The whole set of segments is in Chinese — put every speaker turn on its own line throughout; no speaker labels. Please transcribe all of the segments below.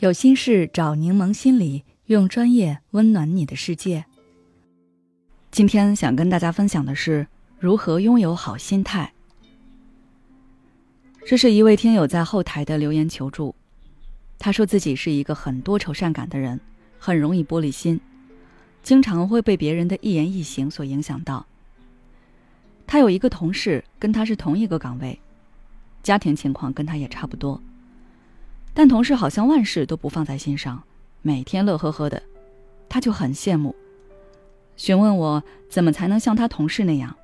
有心事找柠檬心理，用专业温暖你的世界。今天想跟大家分享的是如何拥有好心态。这是一位听友在后台的留言求助，他说自己是一个很多愁善感的人，很容易玻璃心，经常会被别人的一言一行所影响到。他有一个同事跟他是同一个岗位，家庭情况跟他也差不多。但同事好像万事都不放在心上，每天乐呵呵的，他就很羡慕，询问我怎么才能像他同事那样。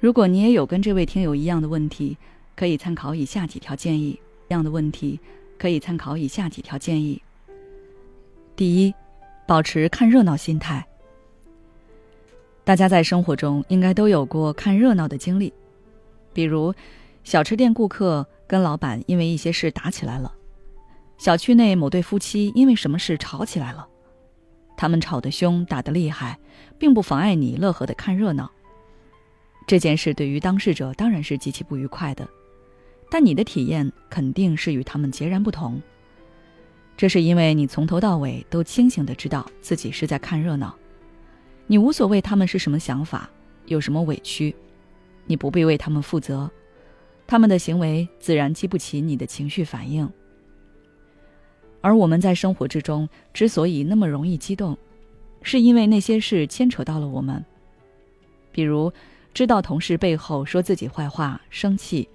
如果你也有跟这位听友一样的问题，可以参考以下几条建议。一样的问题可以参考以下几条建议。第一，保持看热闹心态。大家在生活中应该都有过看热闹的经历，比如小吃店顾客。跟老板因为一些事打起来了，小区内某对夫妻因为什么事吵起来了，他们吵得凶，打得厉害，并不妨碍你乐呵的看热闹。这件事对于当事者当然是极其不愉快的，但你的体验肯定是与他们截然不同。这是因为你从头到尾都清醒的知道自己是在看热闹，你无所谓他们是什么想法，有什么委屈，你不必为他们负责。他们的行为自然激不起你的情绪反应，而我们在生活之中之所以那么容易激动，是因为那些事牵扯到了我们。比如，知道同事背后说自己坏话生气，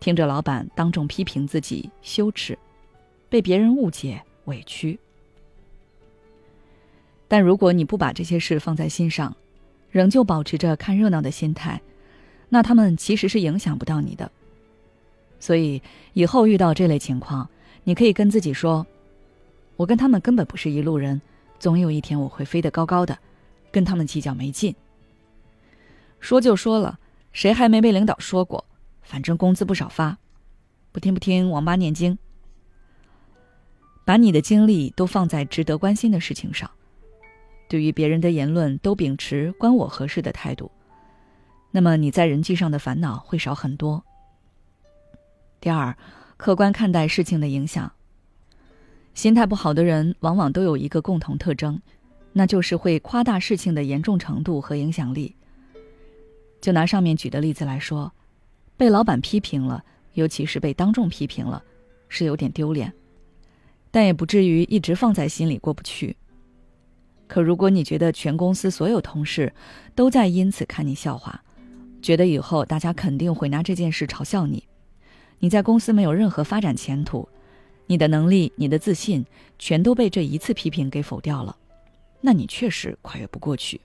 听着老板当众批评自己羞耻，被别人误解委屈。但如果你不把这些事放在心上，仍旧保持着看热闹的心态。那他们其实是影响不到你的，所以以后遇到这类情况，你可以跟自己说：“我跟他们根本不是一路人，总有一天我会飞得高高的，跟他们计较没劲。”说就说了，谁还没被领导说过？反正工资不少发，不听不听，王八念经。把你的精力都放在值得关心的事情上，对于别人的言论都秉持关我何事的态度。那么你在人际上的烦恼会少很多。第二，客观看待事情的影响。心态不好的人往往都有一个共同特征，那就是会夸大事情的严重程度和影响力。就拿上面举的例子来说，被老板批评了，尤其是被当众批评了，是有点丢脸，但也不至于一直放在心里过不去。可如果你觉得全公司所有同事都在因此看你笑话，觉得以后大家肯定会拿这件事嘲笑你，你在公司没有任何发展前途，你的能力、你的自信全都被这一次批评给否掉了，那你确实跨越不过去。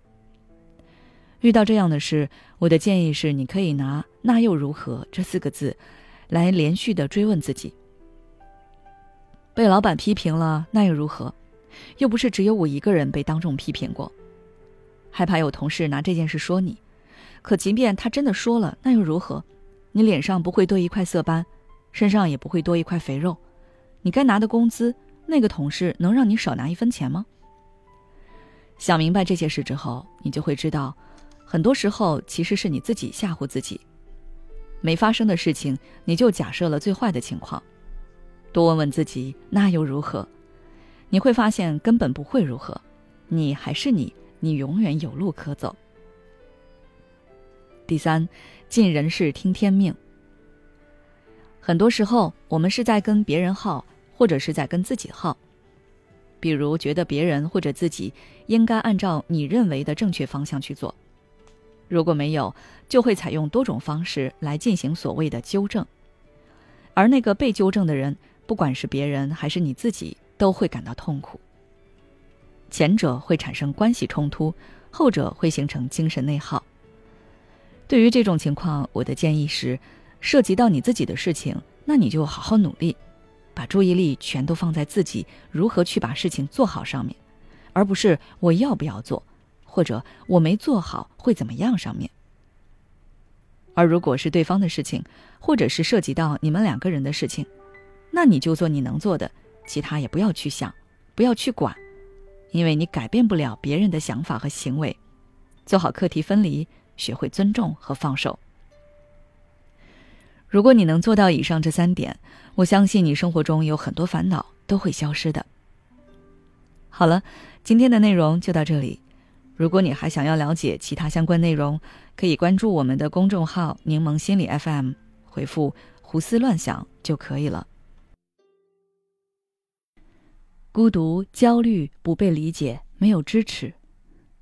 遇到这样的事，我的建议是，你可以拿“那又如何”这四个字，来连续的追问自己：被老板批评了，那又如何？又不是只有我一个人被当众批评过，害怕有同事拿这件事说你。可即便他真的说了，那又如何？你脸上不会多一块色斑，身上也不会多一块肥肉。你该拿的工资，那个同事能让你少拿一分钱吗？想明白这些事之后，你就会知道，很多时候其实是你自己吓唬自己。没发生的事情，你就假设了最坏的情况。多问问自己，那又如何？你会发现根本不会如何。你还是你，你永远有路可走。第三，尽人事听天命。很多时候，我们是在跟别人耗，或者是在跟自己耗。比如，觉得别人或者自己应该按照你认为的正确方向去做，如果没有，就会采用多种方式来进行所谓的纠正。而那个被纠正的人，不管是别人还是你自己，都会感到痛苦。前者会产生关系冲突，后者会形成精神内耗。对于这种情况，我的建议是，涉及到你自己的事情，那你就好好努力，把注意力全都放在自己如何去把事情做好上面，而不是我要不要做，或者我没做好会怎么样上面。而如果是对方的事情，或者是涉及到你们两个人的事情，那你就做你能做的，其他也不要去想，不要去管，因为你改变不了别人的想法和行为，做好课题分离。学会尊重和放手。如果你能做到以上这三点，我相信你生活中有很多烦恼都会消失的。好了，今天的内容就到这里。如果你还想要了解其他相关内容，可以关注我们的公众号“柠檬心理 FM”，回复“胡思乱想”就可以了。孤独、焦虑、不被理解、没有支持，